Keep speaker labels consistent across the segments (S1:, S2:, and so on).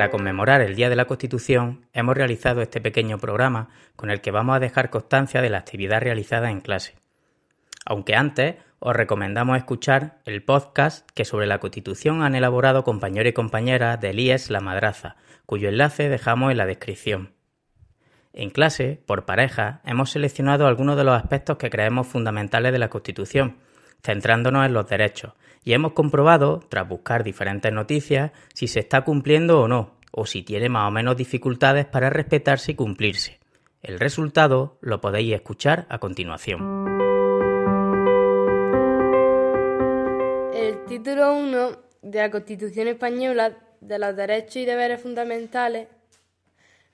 S1: Para conmemorar el Día de la Constitución, hemos realizado este pequeño programa con el que vamos a dejar constancia de la actividad realizada en clase. Aunque antes os recomendamos escuchar el podcast que sobre la Constitución han elaborado compañeros y compañeras del IES La Madraza, cuyo enlace dejamos en la descripción. En clase, por pareja, hemos seleccionado algunos de los aspectos que creemos fundamentales de la Constitución, centrándonos en los derechos, y hemos comprobado, tras buscar diferentes noticias, si se está cumpliendo o no, o si tiene más o menos dificultades para respetarse y cumplirse. El resultado lo podéis escuchar a continuación.
S2: El título 1 de la Constitución Española de los Derechos y Deberes Fundamentales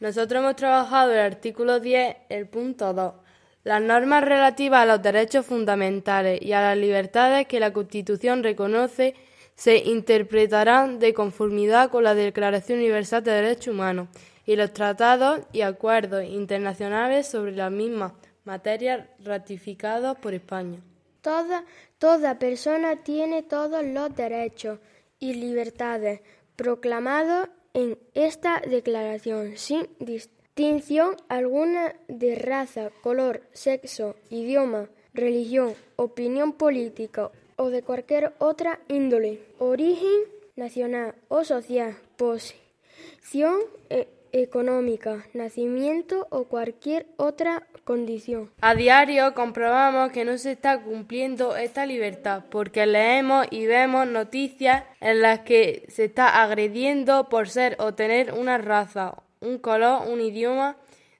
S2: nosotros hemos trabajado el artículo 10, el punto 2, las normas relativas a los derechos fundamentales y a las libertades que la Constitución reconoce se interpretarán de conformidad con la Declaración Universal de Derechos Humanos y los tratados y acuerdos internacionales sobre las mismas materias ratificados por España.
S3: Toda, toda persona tiene todos los derechos y libertades proclamados en esta declaración sin distinción alguna de raza, color, sexo, idioma, religión, opinión política o de cualquier otra índole, origen nacional o social, posición e económica, nacimiento o cualquier otra condición.
S2: A diario comprobamos que no se está cumpliendo esta libertad porque leemos y vemos noticias en las que se está agrediendo por ser o tener una raza, un color, un idioma,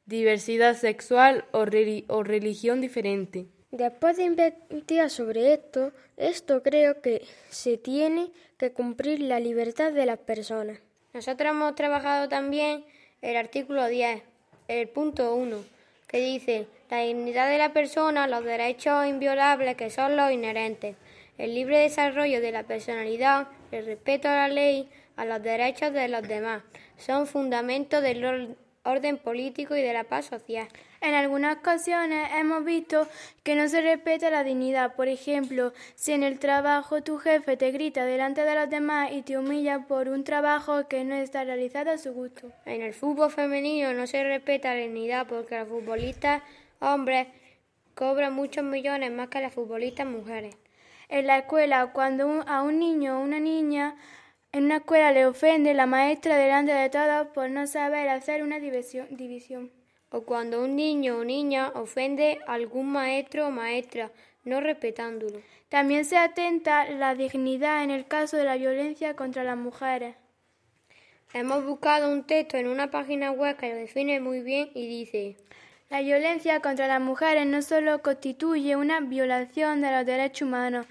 S2: diversidad sexual o, o religión diferente.
S3: Después de investigar sobre esto, esto creo que se tiene que cumplir la libertad de las personas.
S4: Nosotros hemos trabajado también el artículo 10, el punto 1, que dice la dignidad de la persona, los derechos inviolables que son los inherentes, el libre desarrollo de la personalidad, el respeto a la ley, a los derechos de los demás, son fundamentos del orden político y de la paz social.
S5: En algunas ocasiones hemos visto que no se respeta la dignidad. Por ejemplo, si en el trabajo tu jefe te grita delante de los demás y te humilla por un trabajo que no está realizado a su gusto.
S4: En el fútbol femenino no se respeta la dignidad porque los futbolistas hombres cobran muchos millones más que las futbolistas mujeres.
S5: En la escuela, cuando a un niño o una niña en una escuela le ofende la maestra delante de todos por no saber hacer una división
S4: o cuando un niño o niña ofende a algún maestro o maestra, no respetándolo.
S5: También se atenta la dignidad en el caso de la violencia contra las mujeres.
S4: Hemos buscado un texto en una página web que lo define muy bien y dice
S5: La violencia contra las mujeres no solo constituye una violación de los derechos humanos,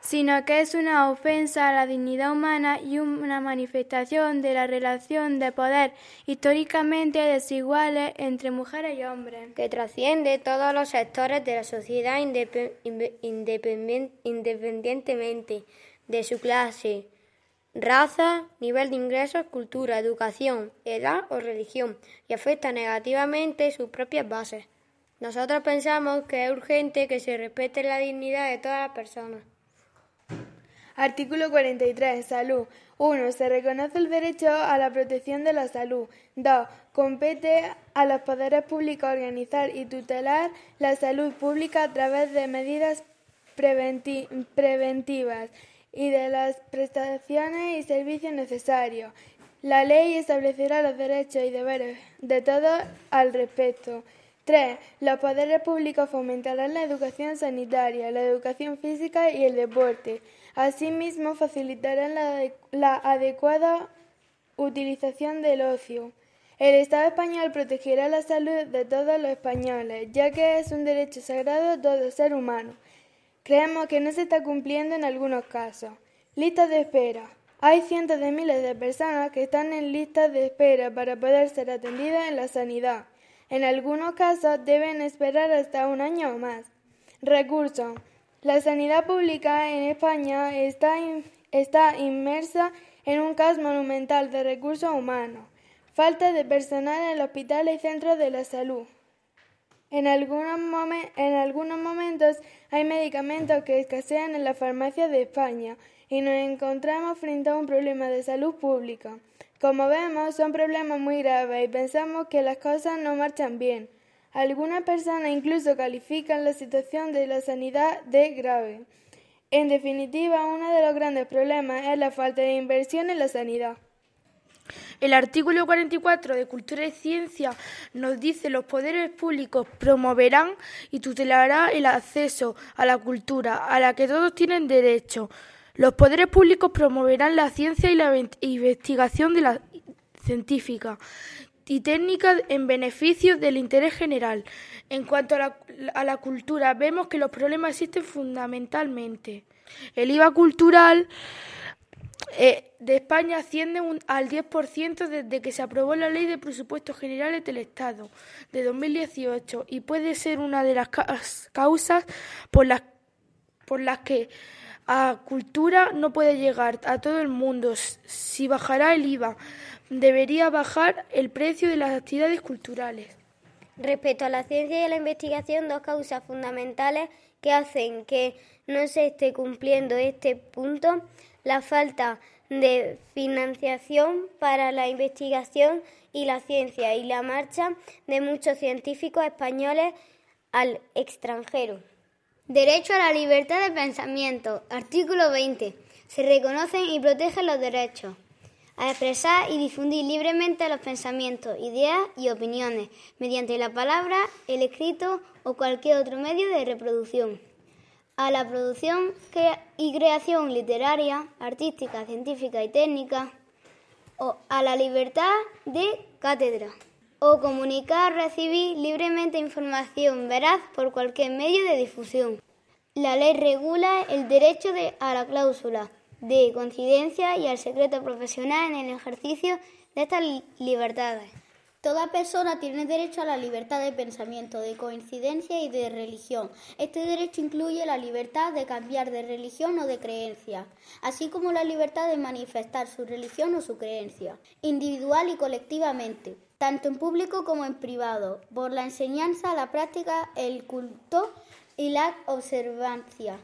S5: sino que es una ofensa a la dignidad humana y una manifestación de la relación de poder históricamente desiguales entre mujeres y hombres.
S4: Que trasciende todos los sectores de la sociedad independientemente de su clase, raza, nivel de ingresos, cultura, educación, edad o religión, y afecta negativamente sus propias bases. Nosotros pensamos que es urgente que se respete la dignidad de todas las personas.
S6: Artículo 43. Salud. 1. Se reconoce el derecho a la protección de la salud. 2. Compete a los poderes públicos organizar y tutelar la salud pública a través de medidas preventivas y de las prestaciones y servicios necesarios. La ley establecerá los derechos y deberes de todos al respecto. 3. Los poderes públicos fomentarán la educación sanitaria, la educación física y el deporte. Asimismo, facilitarán la, adecuada utilización del ocio. El Estado español protegerá la salud de todos los españoles, ya que es un derecho sagrado de todo ser humano. Creemos que no se está cumpliendo en algunos casos. Listas de espera. Hay cientos de miles de personas que están en listas de espera para poder ser atendidas en la sanidad. En algunos casos deben esperar hasta un año o más. Recursos. La sanidad pública en España está, está inmersa en un caos monumental de recursos humanos, falta de personal en hospitales y centros de la salud. En algunos, en algunos momentos hay medicamentos que escasean en las farmacias de España y nos encontramos frente a un problema de salud pública. Como vemos, son problemas muy graves y pensamos que las cosas no marchan bien. Algunas personas incluso califican la situación de la sanidad de grave. En definitiva, uno de los grandes problemas es la falta de inversión en la sanidad.
S7: El artículo 44 de Cultura y Ciencia nos dice los poderes públicos promoverán y tutelarán el acceso a la cultura a la que todos tienen derecho. Los poderes públicos promoverán la ciencia y la investigación la científica y técnica en beneficio del interés general. En cuanto a la, cultura, vemos que los problemas existen fundamentalmente. El IVA cultural eh, de España asciende al 10% desde que se aprobó la Ley de Presupuestos Generales del Estado de 2018 y puede ser una de las causas por las, por las que a cultura no puede llegar a todo el mundo. Si bajará el IVA, debería bajar el precio de las actividades culturales.
S4: Respecto a la ciencia y a la investigación, dos causas fundamentales que hacen que no se esté cumpliendo este punto, la falta de financiación para la investigación y la ciencia y la marcha de muchos científicos españoles al extranjero.
S8: Derecho a la libertad de pensamiento. Artículo 20. Se reconocen y protegen los derechos a expresar y difundir libremente los pensamientos, ideas y opiniones mediante la palabra, el escrito o cualquier otro medio de reproducción. A la producción y creación literaria, artística, científica y técnica. O a la libertad de cátedra. O comunicar, recibir libremente información veraz por cualquier medio de difusión. La ley regula el derecho a la cláusula de coincidencia y al secreto profesional en el ejercicio de estas libertades.
S9: Toda persona tiene derecho a la libertad de pensamiento, de coincidencia y de religión. Este derecho incluye la libertad de cambiar de religión o de creencia, así como la libertad de manifestar su religión o su creencia, individual y colectivamente, tanto en público como en privado, por la enseñanza, la práctica, el culto y la observancia.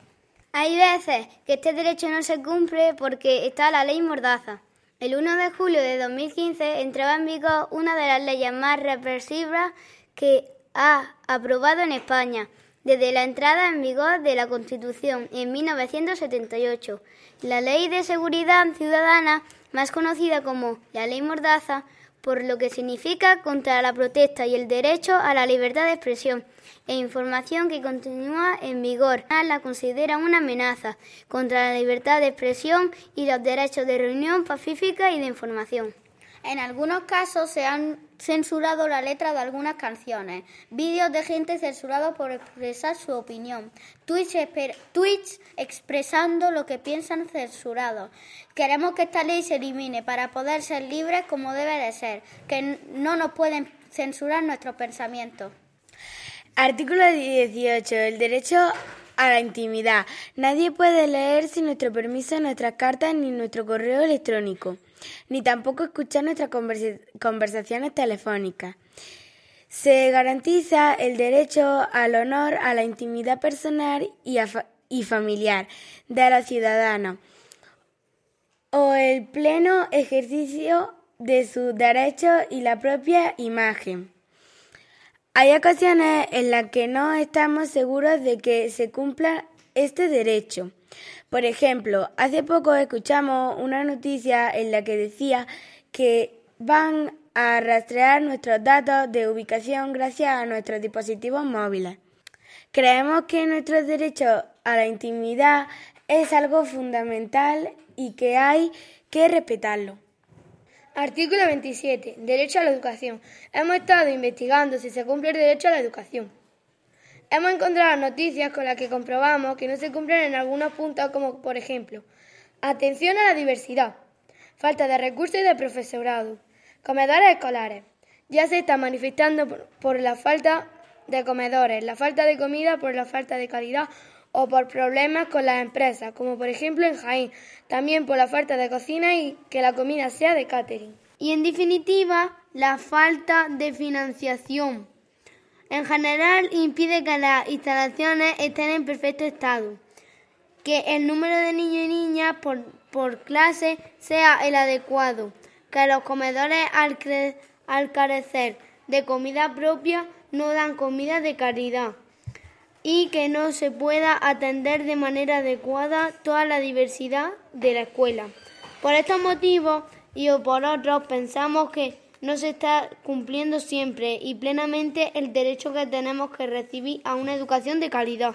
S8: Hay veces que este derecho no se cumple porque está la ley Mordaza. El 1 de julio de 2015 entraba en vigor una de las leyes más represivas que ha aprobado en España desde la entrada en vigor de la Constitución en 1978. La Ley de Seguridad Ciudadana, más conocida como la Ley Mordaza, por lo que significa contra la protesta y el derecho a la libertad de expresión e información que continúa en vigor. La considera una amenaza contra la libertad de expresión y los derechos de reunión pacífica y de información.
S9: En algunos casos se han censurado la letra de algunas canciones, vídeos de gente censurados por expresar su opinión, tweets, expresando lo que piensan censurados. Queremos que esta ley se elimine para poder ser libres como debe de ser, que no nos pueden censurar nuestros pensamientos.
S7: Artículo 18. El derecho a la intimidad. Nadie puede leer sin nuestro permiso nuestras cartas ni nuestro correo electrónico ni tampoco escuchar nuestras conversaciones telefónicas. Se garantiza el derecho al honor, a la intimidad personal y, y familiar de los ciudadanos o el pleno ejercicio de sus derechos y la propia imagen. Hay ocasiones en las que no estamos seguros de que se cumpla este derecho. Por ejemplo, hace poco escuchamos una noticia en la que decía que van a rastrear nuestros datos de ubicación gracias a nuestros dispositivos móviles. Creemos que nuestro derecho a la intimidad es algo fundamental y que hay que respetarlo.
S10: Artículo 27. Derecho a la educación. Hemos estado investigando si se cumple el derecho a la educación. Hemos encontrado noticias con las que comprobamos que no se cumplen en algunos puntos como por ejemplo atención a la diversidad, falta de recursos y de profesorado, comedores escolares. Ya se está manifestando por, la falta de comedores, la falta de comida por la falta de calidad o por problemas con las empresas, como por ejemplo en Jaén, también por la falta de cocina y que la comida sea de catering.
S7: Y en definitiva, la falta de financiación en general impide que las instalaciones estén en perfecto estado, que el número de niños y niñas por, clase sea el adecuado,
S8: que los comedores al, al carecer de comida propia no dan comida de calidad y que no se pueda atender de manera adecuada toda la diversidad de la escuela. Por estos motivos y por otros pensamos que no se está cumpliendo siempre y plenamente el derecho que tenemos que recibir a una educación de calidad.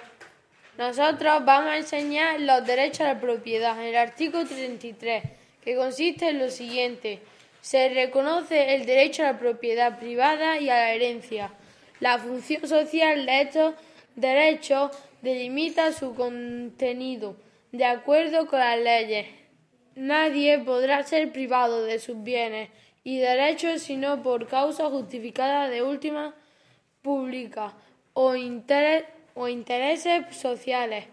S4: Nosotros vamos a enseñar los derechos a la propiedad en el artículo 33, que consiste en lo siguiente. Se reconoce el derecho a la propiedad privada y a la herencia. La función social de estos derechos delimita su contenido de acuerdo con las leyes. Nadie podrá ser privado de sus bienes y derechos sino por causa justificada de última pública o, o intereses sociales,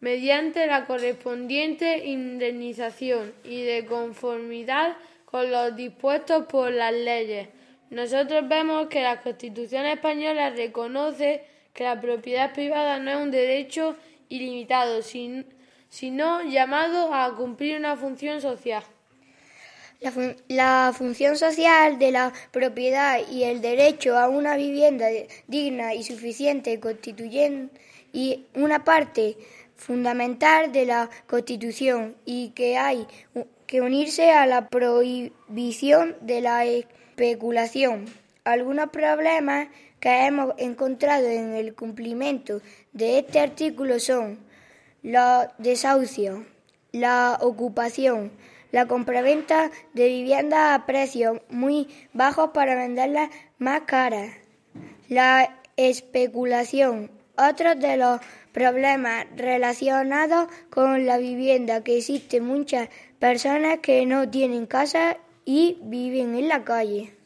S4: mediante la correspondiente indemnización y de conformidad con los dispuestos por las leyes. Nosotros vemos que la Constitución española reconoce que la propiedad privada no es un derecho ilimitado, sino llamado a cumplir una función social.
S11: La, función social de la propiedad y el derecho a una vivienda digna y suficiente constituyen y una parte fundamental de la Constitución y que hay que unirse a la prohibición de la especulación. Algunos problemas que hemos encontrado en el cumplimiento de este artículo son la desahucio, la ocupación, la compraventa de viviendas a precios muy bajos para venderlas más caras, la especulación, otros de los problemas relacionados con la vivienda, que existen muchas personas que no tienen casa y viven en la calle.